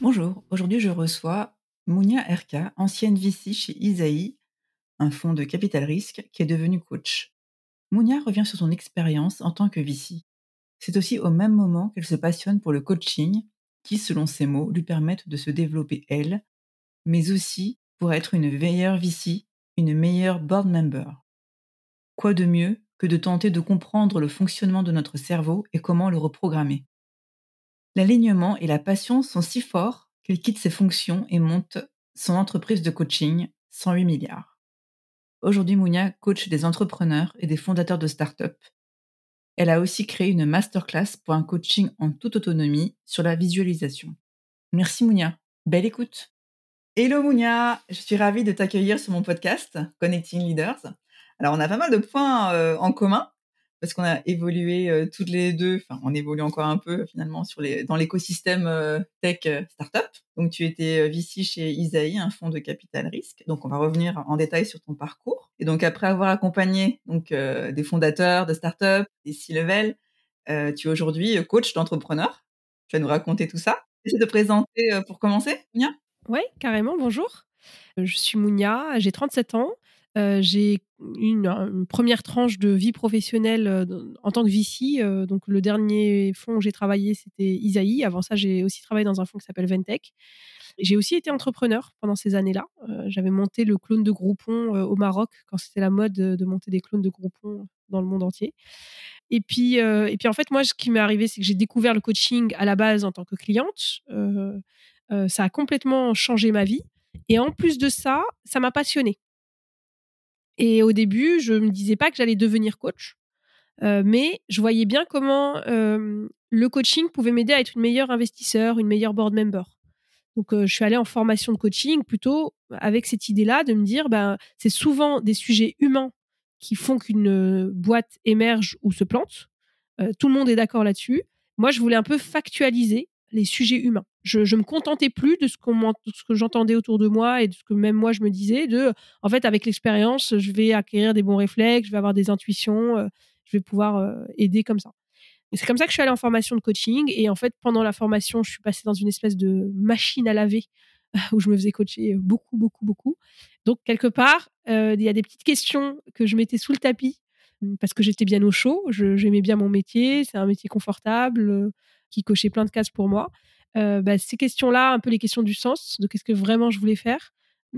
Bonjour, aujourd'hui je reçois Mounia Erka, ancienne VC chez Isaïe, un fonds de capital risque qui est devenu coach. Mounia revient sur son expérience en tant que VC. C'est aussi au même moment qu'elle se passionne pour le coaching qui, selon ses mots, lui permettent de se développer elle, mais aussi pour être une meilleure VC, une meilleure board member. Quoi de mieux que de tenter de comprendre le fonctionnement de notre cerveau et comment le reprogrammer? L'alignement et la passion sont si forts qu'il quitte ses fonctions et monte son entreprise de coaching 108 milliards. Aujourd'hui, Mounia coach des entrepreneurs et des fondateurs de start-up. Elle a aussi créé une masterclass pour un coaching en toute autonomie sur la visualisation. Merci Mounia. Belle écoute. Hello Mounia, je suis ravie de t'accueillir sur mon podcast Connecting Leaders. Alors on a pas mal de points euh, en commun parce qu'on a évolué euh, toutes les deux, enfin on évolue encore un peu finalement sur les, dans l'écosystème euh, tech euh, startup. Donc tu étais VC chez Isaïe, un fonds de capital risque. Donc on va revenir en détail sur ton parcours. Et donc après avoir accompagné donc des fondateurs de startups, des C-level, tu es aujourd'hui coach d'entrepreneurs. Tu vas nous raconter tout ça. Essaie de te présenter pour commencer, Mounia Oui, carrément, bonjour. Je suis Mounia, j'ai 37 ans. Euh, j'ai une, une, première tranche de vie professionnelle euh, en tant que VC. Euh, donc, le dernier fonds où j'ai travaillé, c'était Isaïe. Avant ça, j'ai aussi travaillé dans un fonds qui s'appelle Ventec. J'ai aussi été entrepreneur pendant ces années-là. J'avais monté le clone de Groupon au Maroc quand c'était la mode de monter des clones de Groupon dans le monde entier. Et puis, et puis en fait, moi, ce qui m'est arrivé, c'est que j'ai découvert le coaching à la base en tant que cliente. ça a complètement changé ma vie. Et en plus de ça, ça m'a passionnée. Et au début, je me disais pas que j'allais devenir coach, euh, mais je voyais bien comment euh, le coaching pouvait m'aider à être une meilleure investisseur, une meilleure board member. Donc, euh, je suis allée en formation de coaching plutôt avec cette idée-là de me dire, ben, c'est souvent des sujets humains qui font qu'une boîte émerge ou se plante. tout le monde est d'accord là-dessus. Moi, je voulais un peu factualiser les sujets humains. Je, je me contentais plus de ce, que j'entendais autour de moi et de ce que même moi je me disais. De, en fait, avec l'expérience, je vais acquérir des bons réflexes, je vais avoir des intuitions, euh, je vais pouvoir euh, aider comme ça. C'est comme ça que je suis allée en formation de coaching. Et en fait, pendant la formation, je suis passée dans une espèce de machine à laver où je me faisais coacher beaucoup, beaucoup, beaucoup. Donc, quelque part, euh, il y a des petites questions que je mettais sous le tapis parce que j'étais bien au chaud. J'aimais bien mon métier. C'est un métier confortable qui cochait plein de cases pour moi. Euh, bah, ces questions-là, un peu les questions du sens, de qu'est-ce que vraiment je voulais faire,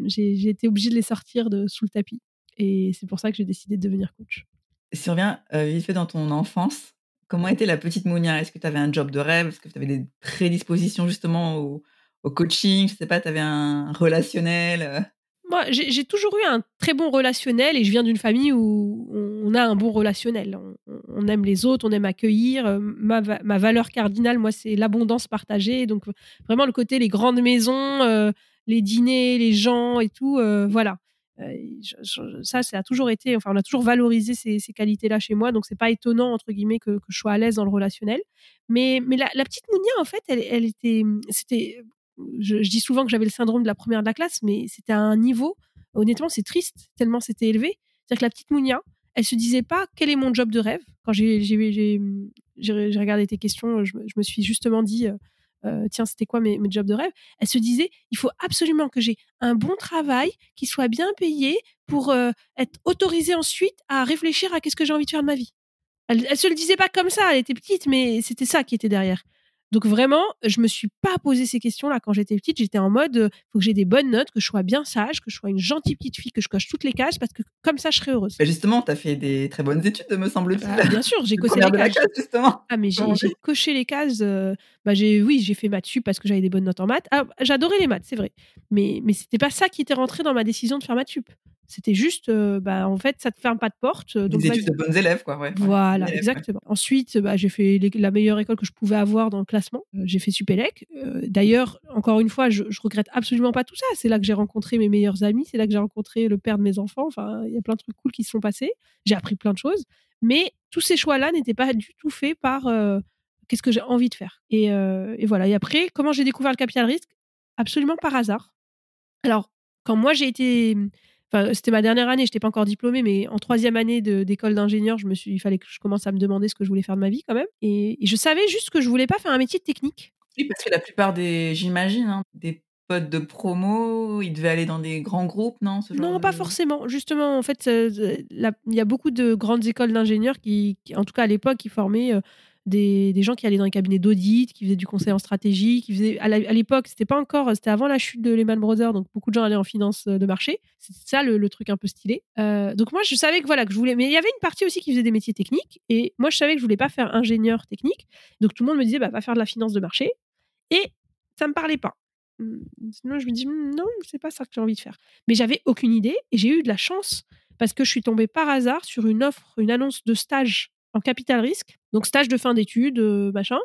j'ai été obligée de les sortir de sous le tapis. Et c'est pour ça que j'ai décidé de devenir coach. Si on revient vite fait dans ton enfance, comment était la petite Mounia? Est-ce que tu avais un job de rêve? Est-ce que tu avais des prédispositions justement au, au coaching? Je sais pas, tu avais un relationnel euh? Moi, j'ai toujours eu un très bon relationnel et je viens d'une famille où on a un bon relationnel. On, aime les autres, on aime accueillir. Euh, ma, ma valeur cardinale, moi, c'est l'abondance partagée. Donc, vraiment, le côté, les grandes maisons, euh, les dîners, les gens et tout, euh, voilà. ça, ça a toujours été, enfin, on a toujours valorisé ces, ces qualités-là chez moi. Donc, c'est pas étonnant, entre guillemets, que, que, je sois à l'aise dans le relationnel. Mais, mais la, la petite Mounia, en fait, elle, elle était, c'était je, dis souvent que j'avais le syndrome de la première de la classe, mais c'était à un niveau, honnêtement, c'est triste, tellement c'était élevé. C'est-à-dire que la petite Mounia, elle se disait pas quel est mon job de rêve? Quand j'ai regardé tes questions, je, me suis justement dit, euh, euh, tiens, c'était quoi mes, mes, jobs de rêve? Elle se disait, il faut absolument que j'ai un bon travail, qui soit bien payé pour euh, être autorisée ensuite à réfléchir à qu'est-ce que j'ai envie de faire de ma vie. Elle, elle se le disait pas comme ça, elle était petite, mais c'était ça qui était derrière. Donc vraiment, je me suis pas posé ces questions-là quand j'étais petite. J'étais en mode, euh, faut que j'ai des bonnes notes, que je sois bien sage, que je sois une gentille petite fille, que je coche toutes les cases, parce que comme ça, je serais heureuse. Bah justement, tu as fait des très bonnes études, me semble-t-il. Bah, bien sûr, j'ai coché les cases. justement. Ah, mais j'ai coché les cases. Euh, bah, j'ai, oui, j'ai fait maths sup parce que j'avais des bonnes notes en maths. Ah, j'adorais les maths, c'est vrai. Mais, mais c'était pas ça qui était rentré dans ma décision de faire maths sup. C'était juste, euh, bah, en fait, ça te ferme pas de porte. Euh, donc Des études de bonnes élèves, quoi. Ouais, voilà, exactement. Ensuite, bah, j'ai fait la meilleure école que je pouvais avoir dans le classement. Euh, j'ai fait Supélec. D'ailleurs, encore une fois, je, je regrette absolument pas tout ça. C'est là que j'ai rencontré mes meilleurs amis. C'est là que j'ai rencontré le père de mes enfants. Enfin, il y a plein de trucs cool qui se sont passés. J'ai appris plein de choses. Mais tous ces choix-là n'étaient pas du tout faits par qu'est-ce que j'ai envie de faire. Et, et voilà. Et après, comment j'ai découvert le capital risque? Absolument par hasard. Alors, quand moi j'ai été c'était ma dernière année, je n'étais pas encore diplômée, mais en troisième année d'école d'ingénieur, je me suis, il fallait que je commence à me demander ce que je voulais faire de ma vie quand même. Et, je savais juste que je voulais pas faire un métier technique. Oui, parce que la plupart des, j'imagine, hein, des potes de promo, ils devaient aller dans des grands groupes, non Non, pas forcément. Justement, en fait, euh, il y a beaucoup de grandes écoles d'ingénieurs qui, en tout cas à l'époque, qui formaient euh, des, gens qui allaient dans les cabinets d'audit, qui faisaient du conseil en stratégie, qui faisaient à l'époque, c'était pas encore, c'était avant la chute de Lehman Brothers, donc beaucoup de gens allaient en finance euh, de marché. C'est ça le, truc un peu stylé. Euh, donc moi, je savais que voilà que je voulais, mais il y avait une partie aussi qui faisait des métiers techniques, et moi je savais que je voulais pas faire ingénieur technique, donc tout le monde me disait bah va faire de la finance de marché, et ça me parlait pas. Hum, sinon, je me dis hum, non, c'est pas ça que j'ai envie de faire. Mais j'avais aucune idée, et j'ai eu de la chance parce que je suis tombée par hasard sur une offre, une annonce de stage en capital risque, donc stage de fin d'études, euh, machin.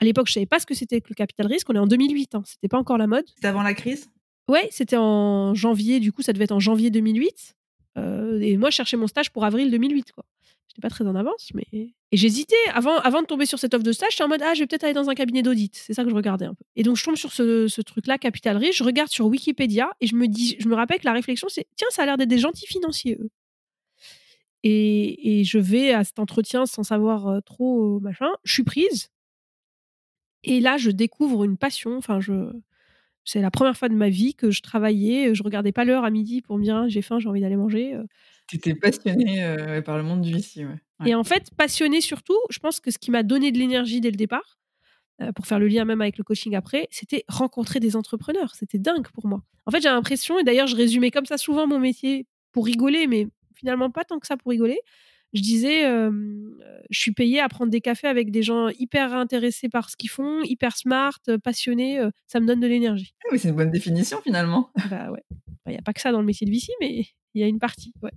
À l'époque, je savais pas ce que c'était que le capital risque. On est en 2008, hein. c'était pas encore la mode. C'était avant la crise? Ouais, c'était en janvier. Du coup, ça devait être en janvier 2008. Euh, et moi, je cherchais mon stage pour avril 2008, quoi. J'étais pas très en avance, mais et j'hésitais avant, avant de tomber sur cette offre de stage. J'étais en mode ah, je vais peut-être aller dans un cabinet d'audit. C'est ça que je regardais un peu. Et donc je tombe sur ce, ce truc-là, capital risque. Je regarde sur Wikipédia et je me dis, je me rappelle que la réflexion c'est tiens, ça a l'air d'être des gentils financiers eux. Et, je vais à cet entretien sans savoir trop machin. Je suis prise. Et là, je découvre une passion. Enfin, je, c'est la première fois de ma vie que je travaillais. Je regardais pas l'heure à midi pour me dire «Ah, j'ai faim, j'ai envie d'aller manger. Tu étais passionnée par le monde du VC. Ouais. Et en fait, passionnée surtout, je pense que ce qui m'a donné de l'énergie dès le départ, pour faire le lien même avec le coaching après, c'était rencontrer des entrepreneurs. C'était dingue pour moi. En fait, j'ai l'impression, et d'ailleurs, je résumais comme ça souvent mon métier pour rigoler, mais finalement pas tant que ça pour rigoler. Je disais, je suis payée à prendre des cafés avec des gens hyper intéressés par ce qu'ils font, hyper smart, passionnés. ça me donne de l'énergie. Ah oui, c'est une bonne définition finalement. Bah ouais. Il n'y a pas que ça dans le métier de VC, mais il y a une partie. Ouais.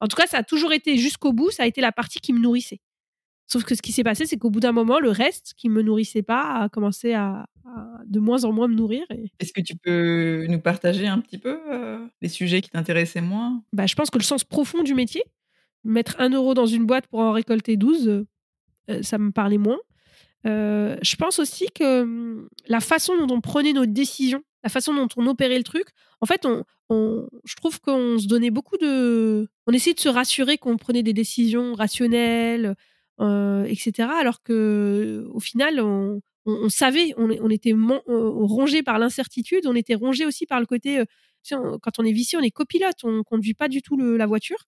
En tout cas, ça a toujours été jusqu'au bout, ça a été la partie qui me nourrissait. Sauf que ce qui s'est passé, c'est qu'au bout d'un moment, le reste qui me nourrissait pas a commencé à, de moins en moins me nourrir. Est-ce que tu peux nous partager un petit peu euh, les sujets qui t'intéressaient moins? Bah, Je pense que le sens profond du métier, mettre un euro dans une boîte pour en récolter 12, euh, ça me parlait moins. Euh, je pense aussi que hum, la façon dont on prenait nos décisions, la façon dont on opérait le truc, en fait, on, je trouve qu'on se donnait beaucoup de... On essayait de se rassurer qu'on prenait des décisions rationnelles, etc. Alors que au final, on, on, savait, on, était rongé par l'incertitude, on était rongé aussi par le côté, euh, quand on est vicié, on est copilote, on conduit pas du tout la voiture.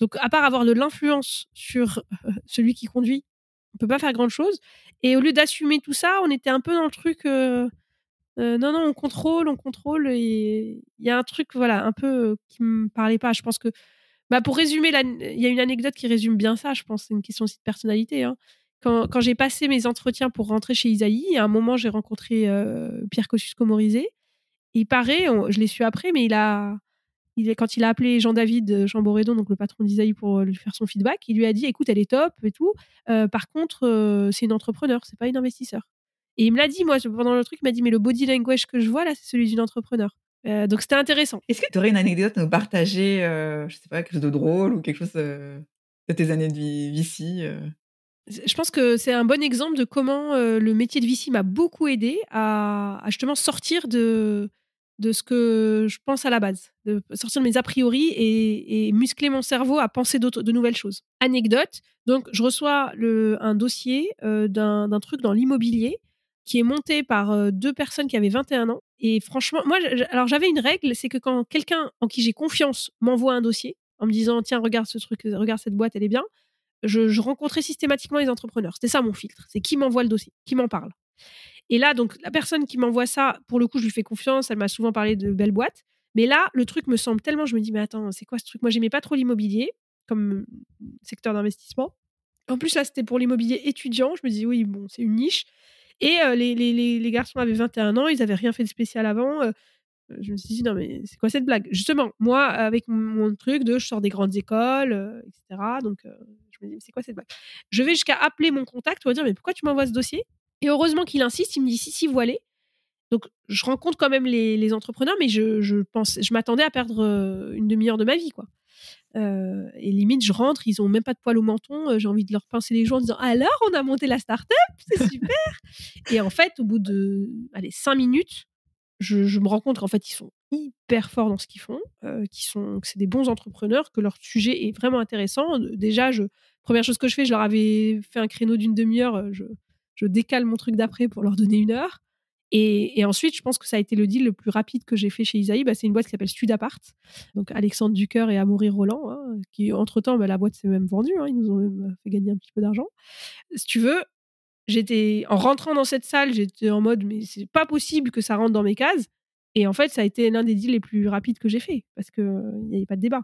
Donc, à part avoir de l'influence sur euh, celui qui conduit, on peut pas faire grand chose. Et au lieu d'assumer tout ça, on était un peu dans le truc, euh, non, non, on contrôle, on contrôle. Et il y a un truc, voilà, un peu qui me parlait pas. Je pense que, bah, pour résumer, il y a une anecdote qui résume bien ça, je pense. C'est une question aussi de personnalité. Hein quand, j'ai passé mes entretiens pour rentrer chez Isaïe, à un moment, j'ai rencontré euh, Pierre Kosciusko-Morizet. Il paraît, je l'ai su après, mais il a, quand il a appelé Jean-David euh, Jean Borédon, donc le patron d'Isaïe, pour euh, lui faire son feedback, il lui a dit écoute, elle est top et tout. par contre, c'est une entrepreneur, c'est pas une investisseur. Et il me l'a dit, moi, pendant le truc, il m'a dit mais le body language que je vois là, c'est celui d'une entrepreneur. donc c'était intéressant. Est-ce que tu aurais une anecdote à nous partager, je sais pas, quelque chose de drôle ou quelque chose de tes années de vie ici je pense que c'est un bon exemple de comment euh, le métier de VC m'a beaucoup aidé à, justement sortir de, de ce que je pense à la base, de sortir de mes a priori et, muscler mon cerveau à penser de nouvelles choses. Anecdote, donc je reçois le, un dossier euh, d'un truc dans l'immobilier qui est monté par euh, deux personnes qui avaient 21 ans. Et franchement, moi, alors j'avais une règle, c'est que quand quelqu'un en qui j'ai confiance m'envoie un dossier en me disant tiens regarde ce truc, regarde cette boîte, elle est bien, je, rencontrais systématiquement les entrepreneurs. C'était ça mon filtre. C'est qui m'envoie le dossier, qui m'en parle. Et là, donc, la personne qui m'envoie ça, pour le coup, je lui fais confiance. Elle m'a souvent parlé de belles boîtes. Mais là, le truc me semble tellement. Je me dis, mais attends, c'est quoi ce truc? Moi, j'aimais pas trop l'immobilier comme secteur d'investissement. En plus, là, c'était pour l'immobilier étudiant. Je me dis, oui, bon, c'est une niche. Et les, les, les, garçons avaient 21 ans, ils n'avaient rien fait de spécial avant. Je me suis dit, non, mais c'est quoi cette blague? Justement, moi, avec mon, truc de je sors des grandes écoles, etc. Donc, je me dis, c'est quoi cette blague? Je vais jusqu'à appeler mon contact pour dire, mais pourquoi tu m'envoies ce dossier? Et heureusement qu'il insiste, il me dit, si, si, vous. Donc, je rencontre quand même les, entrepreneurs, mais je, je pense, je m'attendais à perdre une demi-heure de ma vie, quoi. Euh, et limite, je rentre, ils ont même pas de poils au menton. Euh, j'ai envie de leur pincer les joues en disant Alors, on a monté la start-up, c'est super. et en fait, au bout de allez, cinq minutes, je, me rends compte qu'en fait, ils sont hyper forts dans ce qu'ils font, euh, sont, que c'est des bons entrepreneurs, que leur sujet est vraiment intéressant. Déjà, je, première chose que je fais, je leur avais fait un créneau d'une demi-heure, je, je décale mon truc d'après pour leur donner une heure. Et, ensuite, je pense que ça a été le deal le plus rapide que j'ai fait chez Isaïe. Bah, c'est une boîte qui s'appelle Studapart. Donc Alexandre Ducœur et Amaury Roland, hein, qui entre-temps, bah, la boîte s'est même vendue. Hein, ils nous ont même fait gagner un petit peu d'argent. Si tu veux, j'étais en rentrant dans cette salle, j'étais en mode, mais c'est pas possible que ça rentre dans mes cases. Et en fait, ça a été l'un des deals les plus rapides que j'ai fait parce qu'il n'y avait pas de débat.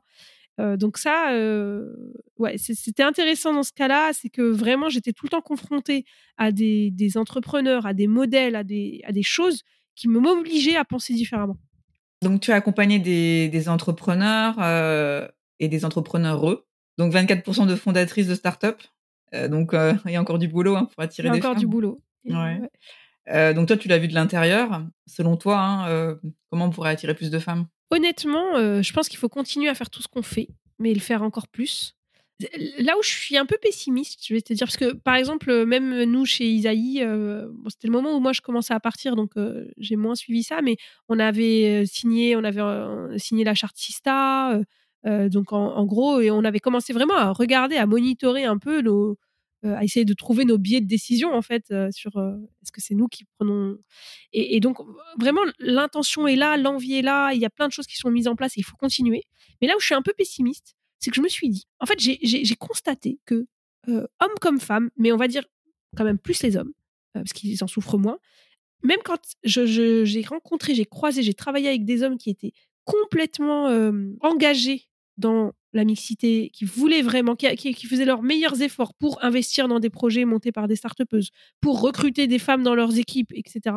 Euh, donc ça, euh, ouais, c'était intéressant dans ce cas-là, c'est que vraiment j'étais tout le temps confrontée à des, entrepreneurs, à des modèles, à des, à des choses qui m'obligeaient à penser différemment. Donc tu as accompagné des, entrepreneurs euh, et des entrepreneureux, donc 24% de fondatrices de start-up. Donc il y a encore du boulot hein, pour attirer des femmes. Il y a encore du boulot. donc toi, tu l'as vu de l'intérieur. Selon toi, hein, comment on pourrait attirer plus de femmes? Honnêtement, euh, je pense qu'il faut continuer à faire tout ce qu'on fait, mais le faire encore plus. Là où je suis un peu pessimiste, je vais te dire, parce que par exemple, même nous chez Isaïe, euh, c'était le moment où moi je commençais à partir, donc euh, j'ai moins suivi ça, mais on avait signé, on avait signé la charte Sista, donc en, gros, et on avait commencé vraiment à regarder, à monitorer un peu nos, à essayer de trouver nos biais de décision en fait sur est-ce que c'est nous qui prenons et, donc vraiment l'intention est là l'envie est là il y a plein de choses qui sont mises en place et il faut continuer. Mais là où je suis un peu pessimiste c'est que je me suis dit en fait j'ai constaté que hommes comme femmes mais on va dire quand même plus les hommes parce qu'ils en souffrent moins même quand j'ai rencontré j'ai croisé j'ai travaillé avec des hommes qui étaient complètement engagés dans la mixité, qui voulaient vraiment, qui, faisaient leurs meilleurs efforts pour investir dans des projets montés par des start pour recruter des femmes dans leurs équipes, etc.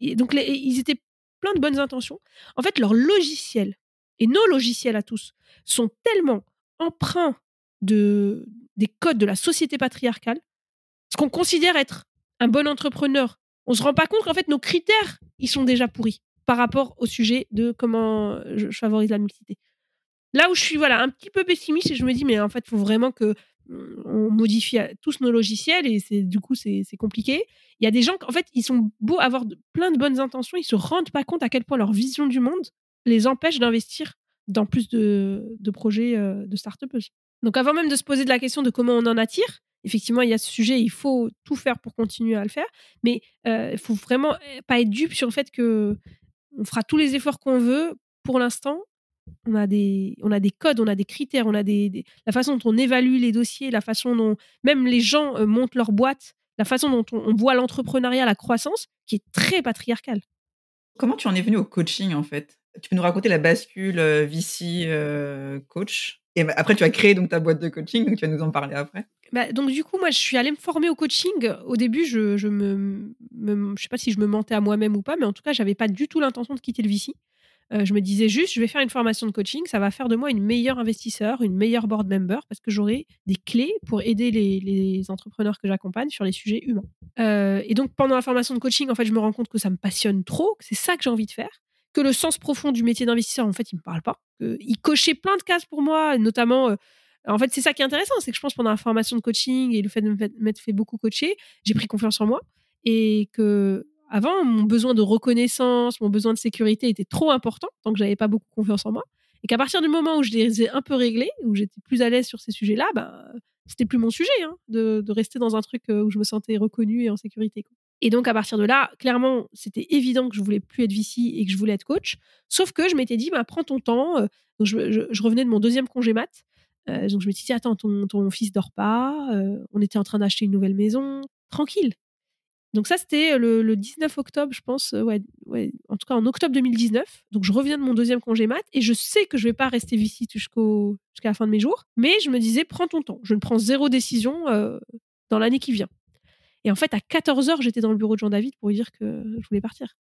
Et donc, ils étaient plein de bonnes intentions. En fait, leurs logiciels, et nos logiciels à tous, sont tellement empreints de, des codes de la société patriarcale, ce qu'on considère être un bon entrepreneur. On se rend pas compte qu'en fait, nos critères, ils sont déjà pourris par rapport au sujet de comment je favorise la mixité. Là où je suis voilà un petit peu pessimiste et je me dis mais en fait il faut vraiment que mm, on modifie euh, tous nos logiciels et c'est du coup c'est compliqué. Il y a des gens en fait ils sont beaux avoir plein de bonnes intentions, ils se rendent pas compte à quel point leur vision du monde les empêche d'investir dans plus de, projets euh, de start-up. Donc avant même de se poser la question de comment on en attire, effectivement il y a ce sujet, il faut tout faire pour continuer à le faire, mais euh, il faut vraiment pas être dupe sur le fait que on fera tous les efforts qu'on veut pour l'instant on a des on a des codes, on a des critères, on a des, la façon dont on évalue les dossiers, la façon dont même les gens euh, montent leur boîte, la façon dont on, voit l'entrepreneuriat, la croissance, qui est très patriarcale. Comment tu en es venu au coaching en fait? Tu peux nous raconter la bascule euh, VC euh, coach? Et bah, après tu as créé donc ta boîte de coaching, donc tu vas nous en parler après. Bah, donc du coup moi je suis allée me former au coaching. Au début je je me, je sais pas si je me mentais à moi-même ou pas, mais en tout cas j'avais pas du tout l'intention de quitter le VC. Euh, je me disais juste, je vais faire une formation de coaching, ça va faire de moi une meilleure investisseur, une meilleure board member, parce que j'aurai des clés pour aider les, entrepreneurs que j'accompagne sur les sujets humains. Euh, et donc, pendant la formation de coaching, en fait, je me rends compte que ça me passionne trop, que c'est ça que j'ai envie de faire, que le sens profond du métier d'investisseur, en fait, il me parle pas. il cochait plein de cases pour moi, notamment. Euh, en fait, c'est ça qui est intéressant, c'est que je pense pendant la formation de coaching et le fait de m'être fait beaucoup coacher, j'ai pris confiance en moi et que avant, mon besoin de reconnaissance, mon besoin de sécurité était trop important, tant que j'avais pas beaucoup confiance en moi. Et qu'à partir du moment où je les ai un peu réglés, où j'étais plus à l'aise sur ces sujets-là, bah, c'était plus mon sujet hein, de, rester dans un truc euh, où je me sentais reconnue et en sécurité. Et donc, à partir de là, clairement, c'était évident que je voulais plus être VC et que je voulais être coach. Sauf que je m'étais dit, bah, prends ton temps. Euh, donc, je, revenais de mon deuxième congé mat. Euh, donc, je me suis dit, attends, ton, ton fils dort pas. on était en train d'acheter une nouvelle maison. Tranquille Donc ça, c'était le, le 19 octobre, je pense, euh, ouais, en tout cas en octobre 2019. Donc je reviens de mon deuxième congé mat et je sais que je vais pas rester ici jusqu'au jusqu'à la fin de mes jours, mais je me disais prends ton temps. Je ne prends zéro décision euh, dans l'année qui vient. Et en fait, à 14h, j'étais dans le bureau de Jean-David pour lui dire que je voulais partir.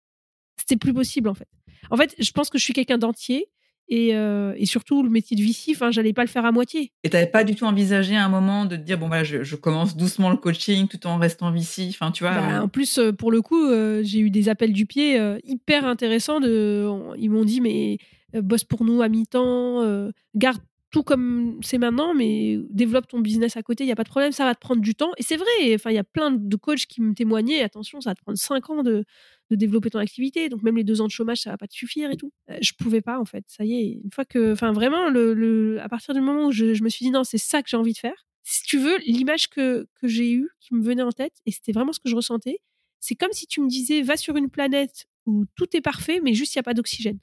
C'était plus possible, en fait. En fait, je pense que je suis quelqu'un d'entier. Et, euh, et, surtout, le métier de VC, enfin, j'allais pas le faire à moitié. Et t'avais pas du tout envisagé à un moment de te dire, bon, voilà, je, je commence doucement le coaching tout en restant VC, enfin, tu vois. Bah, euh... En plus, euh, pour le coup, euh, j'ai eu des appels du pied hyper intéressants. De, ils m'ont dit, mais bosse pour nous à mi-temps, garde tout comme c'est maintenant, mais développe ton business à côté, il n'y a pas de problème, ça va te prendre du temps. Et c'est vrai, enfin, il y a plein de coachs qui me témoignaient, attention, ça va te prendre 5 ans de, développer ton activité, donc même les deux ans de chômage, ça va pas te suffire et tout. Euh, je pouvais pas, en fait, ça y est, une fois que, enfin, vraiment, à partir du moment où je, je me suis dit, non, c'est ça que j'ai envie de faire, si tu veux, l'image que, que j'ai eue, qui me venait en tête, et c'était vraiment ce que je ressentais, c'est comme si tu me disais, va sur une planète où tout est parfait, mais juste il n'y a pas d'oxygène.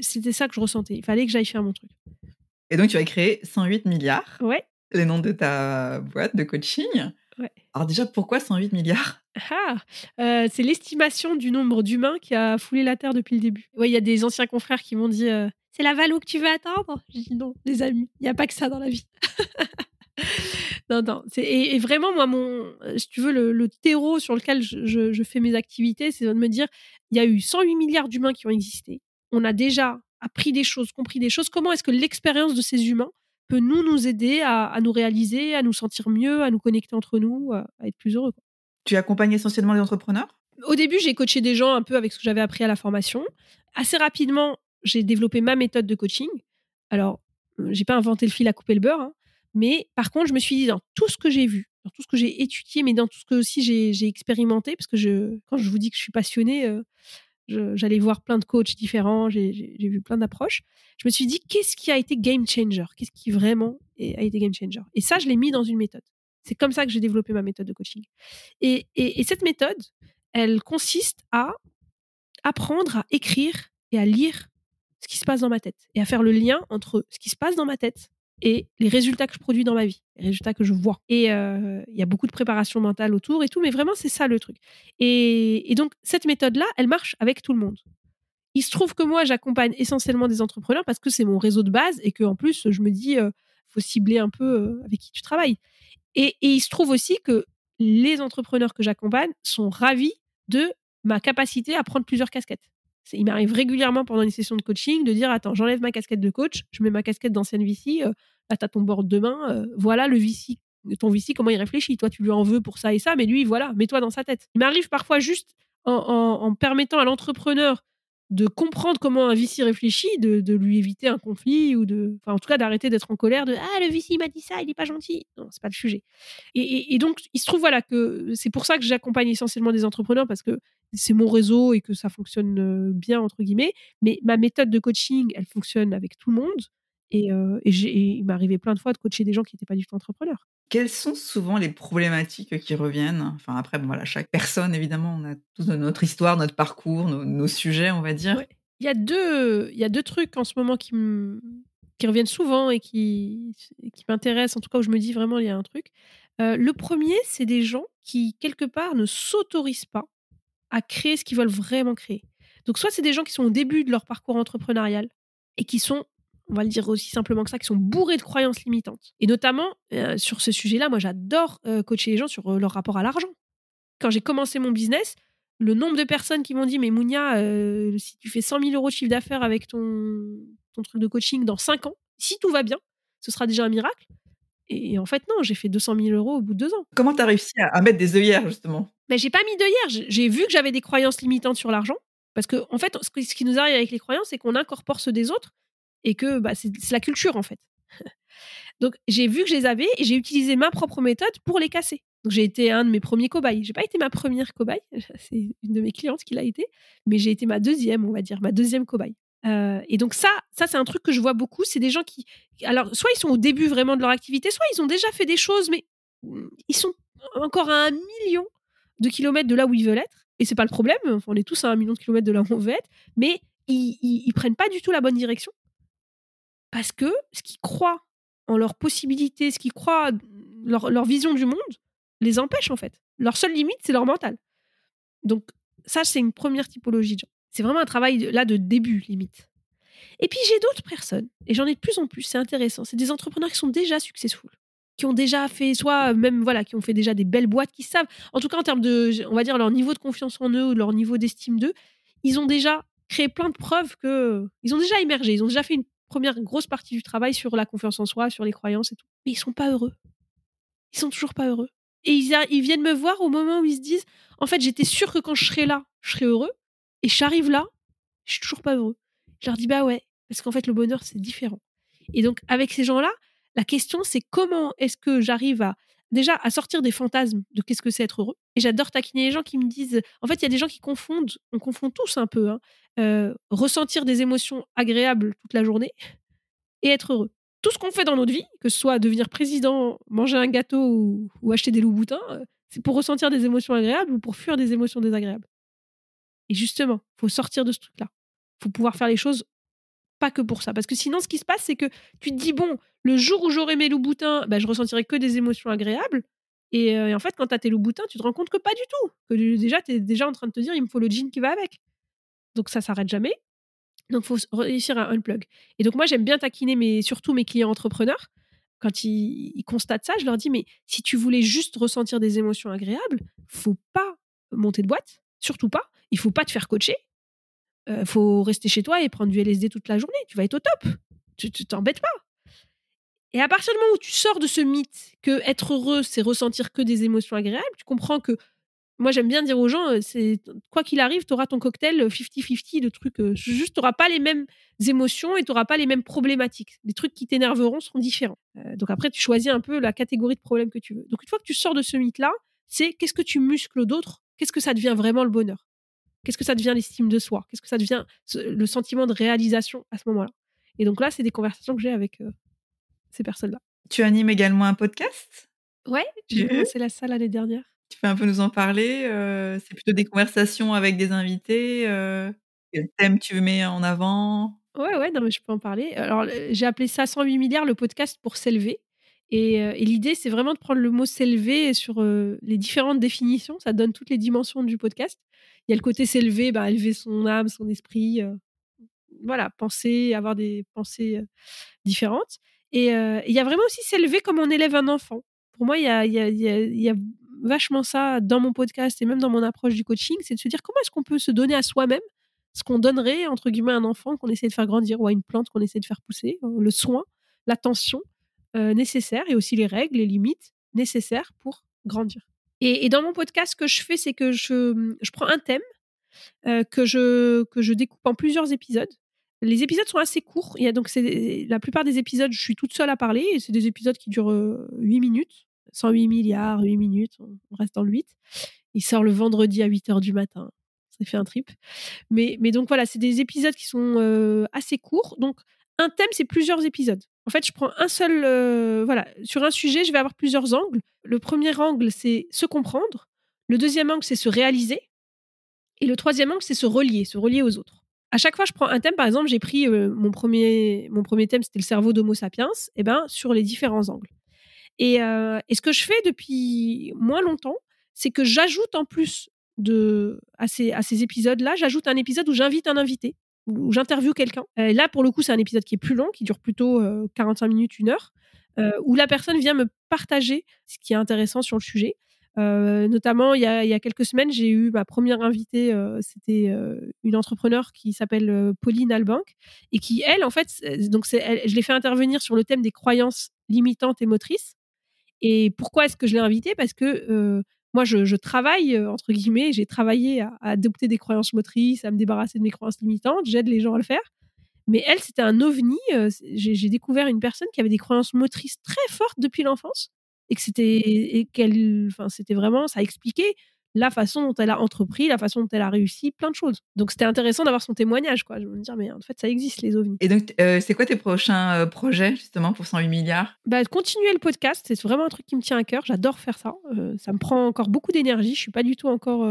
C'était ça que je ressentais. Il fallait que j'aille faire mon truc. Et donc, tu as créé 108 milliards. Ouais. Le nom de ta boîte de coaching. Ouais. Alors déjà, pourquoi 108 milliards? Ah, euh, C'est l'estimation du nombre d'humains qui a foulé la Terre depuis le début. Ouais, il y a des anciens confrères qui m'ont dit euh, C'est la valo que tu veux atteindre J'ai dit non, les amis, il n'y a pas que ça dans la vie. non, non. Et, et, vraiment, moi, mon, si tu veux, le, le terreau sur lequel je, je, je fais mes activités, c'est de me dire il y a eu 108 milliards d'humains qui ont existé on a déjà appris des choses, compris des choses. Comment est-ce que l'expérience de ces humains peut nous nous aider à, à, nous réaliser, à nous sentir mieux, à nous connecter entre nous, à, à être plus heureux quoi? Tu accompagnes essentiellement les entrepreneurs? Au début, j'ai coaché des gens un peu avec ce que j'avais appris à la formation. Assez rapidement, j'ai développé ma méthode de coaching. Alors, j'ai pas inventé le fil à couper le beurre, hein, mais par contre, je me suis dit dans tout ce que j'ai vu, dans tout ce que j'ai étudié, mais dans tout ce que aussi j'ai expérimenté, parce que je, quand je vous dis que je suis passionnée, euh, j'allais voir plein de coachs différents, j'ai vu plein d'approches. Je me suis dit, qu'est-ce qui a été game changer? Qu'est-ce qui vraiment a été game changer? Et ça, je l'ai mis dans une méthode. C'est comme ça que j'ai développé ma méthode de coaching. Et, et, et, cette méthode, elle consiste à apprendre à écrire et à lire ce qui se passe dans ma tête et à faire le lien entre ce qui se passe dans ma tête et les résultats que je produis dans ma vie, les résultats que je vois. Et il euh, y a beaucoup de préparation mentale autour et tout, mais vraiment, c'est ça le truc. Et, donc, cette méthode-là, elle marche avec tout le monde. Il se trouve que moi, j'accompagne essentiellement des entrepreneurs parce que c'est mon réseau de base et qu'en plus, je me dis, euh, faut cibler un peu euh, avec qui tu travailles. Et il se trouve aussi que les entrepreneurs que j'accompagne sont ravis de ma capacité à prendre plusieurs casquettes. Il m'arrive régulièrement pendant une session de coaching de dire Attends, j'enlève ma casquette de coach, je mets ma casquette d'ancienne VC, euh, là, t'as ton board demain, euh, voilà le VC, ton VC, comment il réfléchit. Toi, tu lui en veux pour ça et ça, mais lui, voilà, mets-toi dans sa tête. Il m'arrive parfois juste en permettant à l'entrepreneur de comprendre comment un VC réfléchit, de, de, lui éviter un conflit ou de, enfin en tout cas d'arrêter d'être en colère de ah le VC m'a dit ça, il est pas gentil. Non, c'est pas le sujet. Et, et, et, donc il se trouve voilà que c'est pour ça que j'accompagne essentiellement des entrepreneurs parce que c'est mon réseau et que ça fonctionne bien entre guillemets. Mais ma méthode de coaching, elle fonctionne avec tout le monde. Et, euh, et, et il m'est arrivé plein de fois de coacher des gens qui n'étaient pas du tout entrepreneurs. Quelles sont souvent les problématiques qui reviennent? Enfin, après, bon, voilà, chaque personne, évidemment, on a tous notre histoire, notre parcours, nos, nos sujets, on va dire. Ouais. Il, y a deux, il y a deux trucs en ce moment qui, qui reviennent souvent et qui, qui m'intéressent, en tout cas où je me dis vraiment, il y a un truc. Euh, le premier, c'est des gens qui, quelque part, ne s'autorisent pas à créer ce qu'ils veulent vraiment créer. Donc, soit c'est des gens qui sont au début de leur parcours entrepreneurial et qui sont on va le dire aussi simplement que ça, qui sont bourrés de croyances limitantes. Et notamment, euh, sur ce sujet-là, moi j'adore euh, coacher les gens sur euh, leur rapport à l'argent. Quand j'ai commencé mon business, le nombre de personnes qui m'ont dit Mais Mounia, si tu fais 100 000 euros de chiffre d'affaires avec ton, ton truc de coaching dans 5 ans, si tout va bien, ce sera déjà un miracle. Et en fait, non, j'ai fait 200 000 euros au bout de deux ans. Comment tu as réussi à, à, mettre des œillères, justement? Mais j'ai pas mis d'œillères. J'ai vu que j'avais des croyances limitantes sur l'argent. Parce que, en fait, ce qui nous arrive avec les croyances, c'est qu'on incorpore ceux des autres et que bah, c'est la culture en fait. Donc j'ai vu que je les avais et j'ai utilisé ma propre méthode pour les casser. Donc j'ai été un de mes premiers cobayes. J'ai pas été ma première cobaye, c'est une de mes clientes qui l'a été, mais j'ai été ma deuxième, on va dire, ma deuxième cobaye. Euh, et donc ça, ça c'est un truc que je vois beaucoup. C'est des gens qui, alors soit ils sont au début vraiment de leur activité, soit ils ont déjà fait des choses, mais ils sont encore à un million de kilomètres de là où ils veulent être. Et c'est pas le problème. On est tous à un million de kilomètres de là où on veut être, mais ils, ils, ils prennent pas du tout la bonne direction parce que ce qu'ils croient en leurs possibilités, ce qu'ils croient, leur, leur, vision du monde, les empêche en fait. Leur seule limite, c'est leur mental. Donc, ça, c'est une première typologie de gens. C'est vraiment un travail là de début, limite. Et puis, j'ai d'autres personnes, et j'en ai de plus en plus, c'est intéressant. C'est des entrepreneurs qui sont déjà successful, qui ont déjà fait, soit même, voilà, qui ont fait déjà des belles boîtes, qui savent, en tout cas en termes de, on va dire, leur niveau de confiance en eux leur niveau d'estime d'eux, ils ont déjà créé plein de preuves que. Ils ont déjà émergé, ils ont déjà fait une première grosse partie du travail sur la confiance en soi, sur les croyances et tout. Mais ils sont pas heureux. Ils sont toujours pas heureux. Et ils, viennent me voir au moment où ils se disent En fait, j'étais sûr que quand je serais là, je serais heureux. Et j'arrive là, je suis toujours pas heureux. Je leur dis Bah ouais, parce qu'en fait, le bonheur, c'est différent. Et donc, avec ces gens-là, la question, c'est comment est-ce que j'arrive à déjà à sortir des fantasmes de qu'est-ce que c'est être heureux. Et j'adore taquiner les gens qui me disent. En fait, il y a des gens qui confondent, on confond tous un peu, hein, euh, ressentir des émotions agréables toute la journée et être heureux tout ce qu'on fait dans notre vie, que ce soit devenir président, manger un gâteau ou, acheter des loups boutins, euh, c'est pour ressentir des émotions agréables ou pour fuir des émotions désagréables. Et justement, faut sortir de ce truc-là. faut pouvoir faire les choses pas que pour ça. Parce que sinon, ce qui se passe, c'est que tu te dis, bon, le jour où j'aurai mes loups boutins, bah, je ressentirai que des émotions agréables. Et, euh, en fait, quand tu as tes loups boutins, tu te rends compte que pas du tout. Que déjà, tu es déjà en train de te dire, il me faut le jean qui va avec. Donc ça s'arrête jamais. Donc, faut réussir à unplug. Et donc, moi, j'aime bien taquiner mais surtout mes clients entrepreneurs. Quand ils, constatent ça, je leur dis, mais si tu voulais juste ressentir des émotions agréables, faut pas monter de boîte, surtout pas. Il faut pas te faire coacher. Euh, faut rester chez toi et prendre du LSD toute la journée. Tu vas être au top. Tu t'embêtes pas. Et à partir du moment où tu sors de ce mythe que être heureux, c'est ressentir que des émotions agréables, tu comprends que moi, j'aime bien dire aux gens, euh, c'est quoi qu'il arrive, tu auras ton cocktail 50-50 de trucs. Juste, tu n'auras pas les mêmes émotions et tu n'auras pas les mêmes problématiques. Les trucs qui t'énerveront seront différents. Euh, donc après, tu choisis un peu la catégorie de problèmes que tu veux. Donc une fois que tu sors de ce mythe-là, c'est qu'est-ce que tu muscles d'autres Qu'est-ce que ça devient vraiment le bonheur? Qu'est-ce que ça devient l'estime de soi? Qu'est-ce que ça devient le sentiment de réalisation à ce moment-là? Et donc là, c'est des conversations que j'ai avec ces personnes-là. Tu animes également un podcast? Ouais, j'ai commencé la salle l'année dernière. Tu peux un peu nous en parler C'est plutôt des conversations avec des invités Quel thème tu mets en avant? Ouais, ouais, non, mais je peux en parler. Alors, j'ai appelé ça 108 milliards le podcast pour s'élever. Et, l'idée, c'est vraiment de prendre le mot s'élever sur les différentes définitions. Ça donne toutes les dimensions du podcast. Il y a le côté s'élever, bah, élever son âme, son esprit. voilà, penser, avoir des pensées différentes. Et il y a vraiment aussi s'élever comme on élève un enfant. Pour moi, il y a, y, a, y a vachement ça dans mon podcast et même dans mon approche du coaching, c'est de se dire comment est-ce qu'on peut se donner à soi-même ce qu'on donnerait entre guillemets à un enfant qu'on essaie de faire grandir ou à une plante qu'on essaie de faire pousser, euh, le soin, l'attention nécessaire et aussi les règles, les limites nécessaires pour grandir. Et, dans mon podcast, ce que je fais, c'est que je, je, prends un thème euh, que, je, que je découpe en plusieurs épisodes. Les épisodes sont assez courts. Il y a donc la plupart des épisodes, je suis toute seule à parler. Et c'est des épisodes qui durent 8 minutes. 108 milliards, 8 minutes, on reste dans le 8. Il sort le vendredi à 8 h du matin. Ça fait un trip. Mais, mais donc voilà, c'est des épisodes qui sont euh, assez courts. Donc un thème, c'est plusieurs épisodes. En fait, je prends un seul. Euh, voilà, sur un sujet, je vais avoir plusieurs angles. Le premier angle, c'est se comprendre. Le deuxième angle, c'est se réaliser. Et le troisième angle, c'est se relier, se relier aux autres. À chaque fois, je prends un thème. Par exemple, j'ai pris euh, mon, premier, mon premier thème, c'était le cerveau d'Homo sapiens. Et eh ben, sur les différents angles. Et, ce que je fais depuis moins longtemps, c'est que j'ajoute en plus de, à ces, à ces épisodes-là, j'ajoute un épisode où j'invite un invité, où j'interviewe quelqu'un. là, pour le coup, c'est un épisode qui est plus long, qui dure plutôt 45 minutes, une heure, où la personne vient me partager ce qui est intéressant sur le sujet. notamment, il y, a, il y, a, quelques semaines, j'ai eu ma première invitée, c'était une entrepreneur qui s'appelle Pauline Albank, et qui, elle, en fait, donc je l'ai fait intervenir sur le thème des croyances limitantes et motrices. Et pourquoi est-ce que je l'ai invitée? Parce que moi, je, travaille, entre guillemets, j'ai travaillé à, adopter des croyances motrices, à me débarrasser de mes croyances limitantes, j'aide les gens à le faire. Mais elle, c'était un ovni. j'ai découvert une personne qui avait des croyances motrices très fortes depuis l'enfance et que c'était, c'était vraiment, ça expliquait la façon dont elle a entrepris, la façon dont elle a réussi, plein de choses. Donc c'était intéressant d'avoir son témoignage, quoi. Je me dire, mais en fait, ça existe, les ovnis. Et donc, euh, c'est quoi tes prochains euh, projets, justement, pour 108 milliards? Bah, Continuer le podcast, c'est vraiment un truc qui me tient à cœur. J'adore faire ça. Euh, ça me prend encore beaucoup d'énergie. Je suis pas du tout encore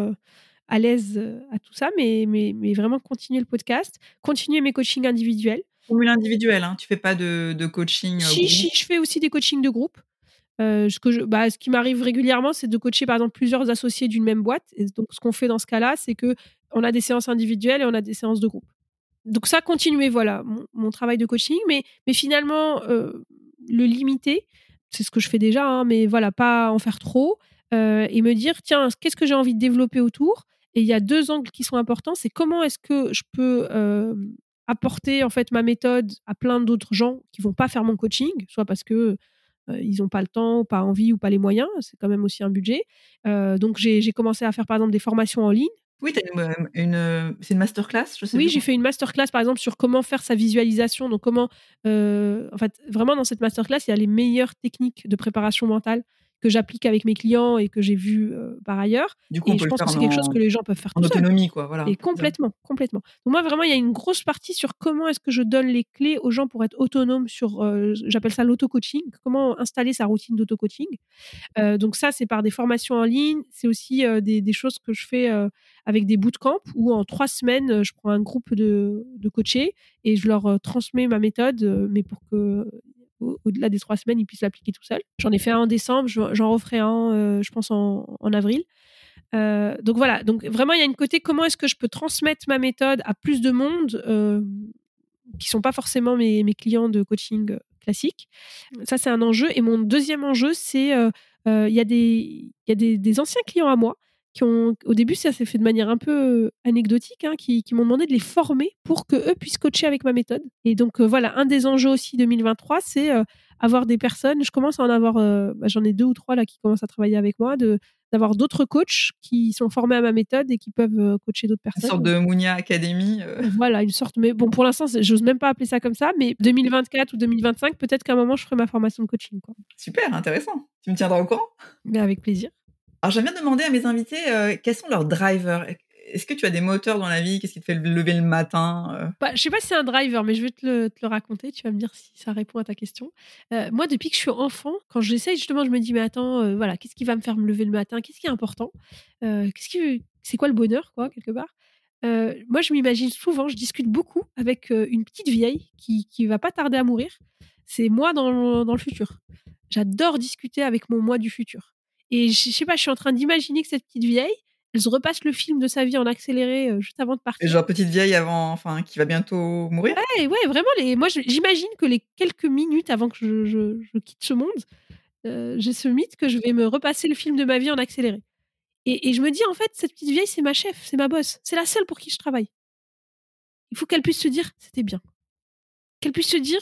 à l'aise à tout ça, mais, mais, mais vraiment continuer le podcast, continuer mes coachings individuels. Formule individuelle, hein. tu fais pas de, de coaching Si, si, je fais aussi des coachings de groupe. Euh, ce, que je, bah, ce qui m'arrive régulièrement, c'est de coacher par exemple plusieurs associés d'une même boîte. Et donc, ce qu'on fait dans ce cas-là, c'est que on a des séances individuelles et on a des séances de groupe. Donc, ça continuer, voilà, mon, travail de coaching, mais, mais finalement, euh, le limiter, c'est ce que je fais déjà, hein, mais voilà, pas en faire trop euh, et me dire, tiens, qu'est-ce que j'ai envie de développer autour? Et il y a deux angles qui sont importants, c'est comment est-ce que je peux apporter en fait ma méthode à plein d'autres gens qui vont pas faire mon coaching, soit parce que ils n'ont pas le temps, pas envie ou pas les moyens. C'est quand même aussi un budget. Euh, donc j'ai commencé à faire par exemple des formations en ligne. Oui, une, une c'est une masterclass, je sais Oui, j'ai fait une masterclass par exemple sur comment faire sa visualisation. Donc comment, euh, en fait, vraiment dans cette masterclass, il y a les meilleures techniques de préparation mentale que j'applique avec mes clients et que j'ai vu euh, par ailleurs. Du coup, et on je pense que c'est quelque chose que les gens peuvent faire en autonomie, quoi. Voilà. Et complètement, complètement. Donc moi, vraiment, il y a une grosse partie sur comment est-ce que je donne les clés aux gens pour être autonomes sur, euh, j'appelle ça l'auto-coaching, comment installer sa routine d'auto-coaching. Euh, donc ça, c'est par des formations en ligne. C'est aussi des, des, choses que je fais avec des bootcamps où en trois semaines, je prends un groupe de, de coachés et je leur transmets ma méthode, mais pour que au-delà des trois semaines, ils puissent l'appliquer tout seul. J'en ai fait un en décembre, j'en referai un, euh, je pense, en, avril. Euh, donc voilà, donc vraiment, il y a une côté comment est-ce que je peux transmettre ma méthode à plus de monde euh, qui sont pas forcément mes, clients de coaching classique? Ça, c'est un enjeu. Et mon deuxième enjeu, c'est il y a, des, y a des, anciens clients à moi qui ont, au début, ça s'est fait de manière un peu anecdotique, hein, qui, qui m'ont demandé de les former pour que eux puissent coacher avec ma méthode. Et donc voilà, un des enjeux aussi 2023, c'est avoir des personnes. Je commence à en avoir, bah, j'en ai deux ou trois là qui commencent à travailler avec moi, de d'avoir d'autres coachs qui sont formés à ma méthode et qui peuvent coacher d'autres personnes. Une sorte de Mounia Academy. Voilà, une sorte. Mais bon, pour l'instant, j'ose même pas appeler ça comme ça. Mais 2024 ou 2025, peut-être qu'à un moment, je ferai ma formation de coaching. Quoi. Super, intéressant. Tu me tiendras au courant? Mais avec plaisir. Alors, j'aime bien demander à mes invités euh, quels sont leurs drivers? Est-ce que tu as des moteurs dans la vie? Qu'est-ce qui te fait lever le matin euh? bah, Je sais pas si c'est un driver, mais je vais te le, raconter. Tu vas me dire si ça répond à ta question. Euh, moi, depuis que je suis enfant, quand j'essaye justement, je me dis mais attends, voilà, qu'est-ce qui va me faire me lever le matin? Qu'est-ce qui est important? Qu'est-ce qui, c'est quoi le bonheur, quoi, quelque part? Moi, je m'imagine souvent, je discute beaucoup avec une petite vieille qui qui va pas tarder à mourir. C'est moi dans, dans le futur. J'adore discuter avec mon moi du futur. Et je sais pas, je suis en train d'imaginer que cette petite vieille, elle se repasse le film de sa vie en accéléré euh, juste avant de partir. Et genre petite vieille avant, enfin, qui va bientôt mourir. Ouais, ouais, vraiment. Les, moi, j'imagine que les quelques minutes avant que je, je, quitte ce monde, euh, j'ai ce mythe que je vais me repasser le film de ma vie en accéléré. Et, et je me dis, en fait, cette petite vieille, c'est ma chef, c'est ma boss, c'est la seule pour qui je travaille. Il faut qu'elle puisse se dire, c'était bien. Qu'elle puisse se dire,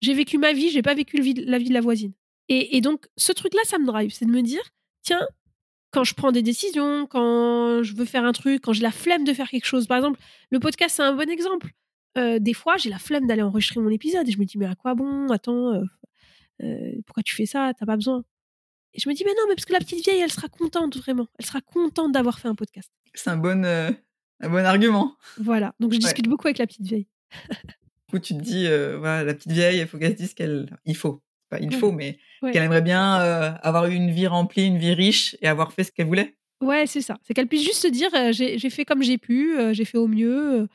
j'ai vécu ma vie, j'ai pas vécu la vie de la voisine. Et, et donc, ce truc-là, ça me drive, c'est de me dire, tiens, quand je prends des décisions, quand je veux faire un truc, quand j'ai la flemme de faire quelque chose. Par exemple, le podcast, c'est un bon exemple. Euh, des fois, j'ai la flemme d'aller enregistrer mon épisode et je me dis, mais à quoi bon? Attends, euh, euh, pourquoi tu fais ça? T'as pas besoin. Et je me dis, mais non, mais parce que la petite vieille, elle sera contente, vraiment. Elle sera contente d'avoir fait un podcast. C'est un bon, un bon argument. Voilà. Donc, je discute beaucoup avec la petite vieille. du coup, tu te dis, voilà, la petite vieille, il faut qu'elle se dise qu'elle. Il faut pas il faut, mais qu'elle aimerait bien euh, avoir eu une vie remplie, une vie riche et avoir fait ce qu'elle voulait. Ouais, c'est ça. C'est qu'elle puisse juste se dire euh, j'ai fait comme j'ai pu, euh, j'ai fait au mieux.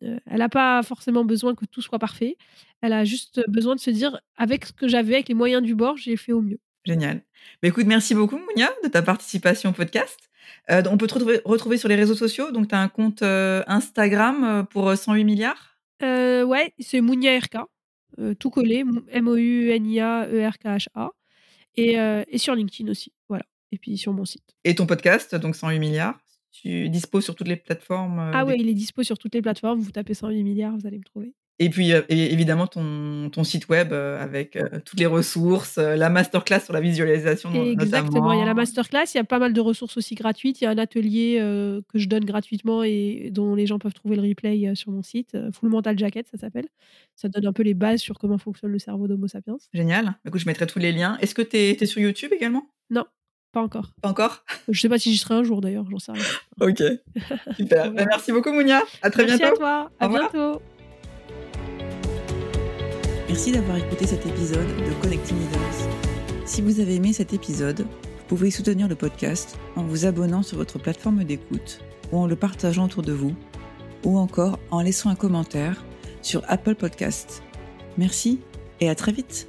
elle n'a pas forcément besoin que tout soit parfait. Elle a juste besoin de se dire avec ce que j'avais, avec les moyens du bord, j'ai fait au mieux. Génial. Bah, écoute, merci beaucoup, Mounia, de ta participation au podcast. on peut te retrouver, retrouver, sur les réseaux sociaux. Donc, tu as un compte Instagram pour 108 milliards? Ouais, c'est Mounia RK. Euh, tout collé, M-O-U-N-I-A-E-R-K-H-A. Et, euh, et sur LinkedIn aussi. Voilà. Et puis sur mon site. Et ton podcast, donc 108 milliards, tu disposes sur toutes les plateformes euh, Ah ouais, il est dispo sur toutes les plateformes. Vous tapez 108 milliards, vous allez me trouver. Et puis, euh, évidemment, ton, ton site web euh, avec euh, toutes les ressources, la masterclass sur la visualisation. Exactement, il y a la masterclass, il y a pas mal de ressources aussi gratuites. Il y a un atelier que je donne gratuitement et dont les gens peuvent trouver le replay sur mon site. Full Mental Jacket, ça s'appelle. Ça donne un peu les bases sur comment fonctionne le cerveau d'Homo sapiens. Génial. Écoute, je mettrai tous les liens. Est-ce que tu es, sur YouTube également? Non. Pas encore. Pas encore? Je sais pas si j'y serai un jour d'ailleurs, j'en sais rien. ok, super. Bah, merci beaucoup Mounia. À très bientôt. Merci à toi. À bientôt. Merci d'avoir écouté cet épisode de Connecting Leaders. Si vous avez aimé cet épisode, vous pouvez soutenir le podcast en vous abonnant sur votre plateforme d'écoute ou en le partageant autour de vous ou encore en laissant un commentaire sur Apple Podcasts. Merci et à très vite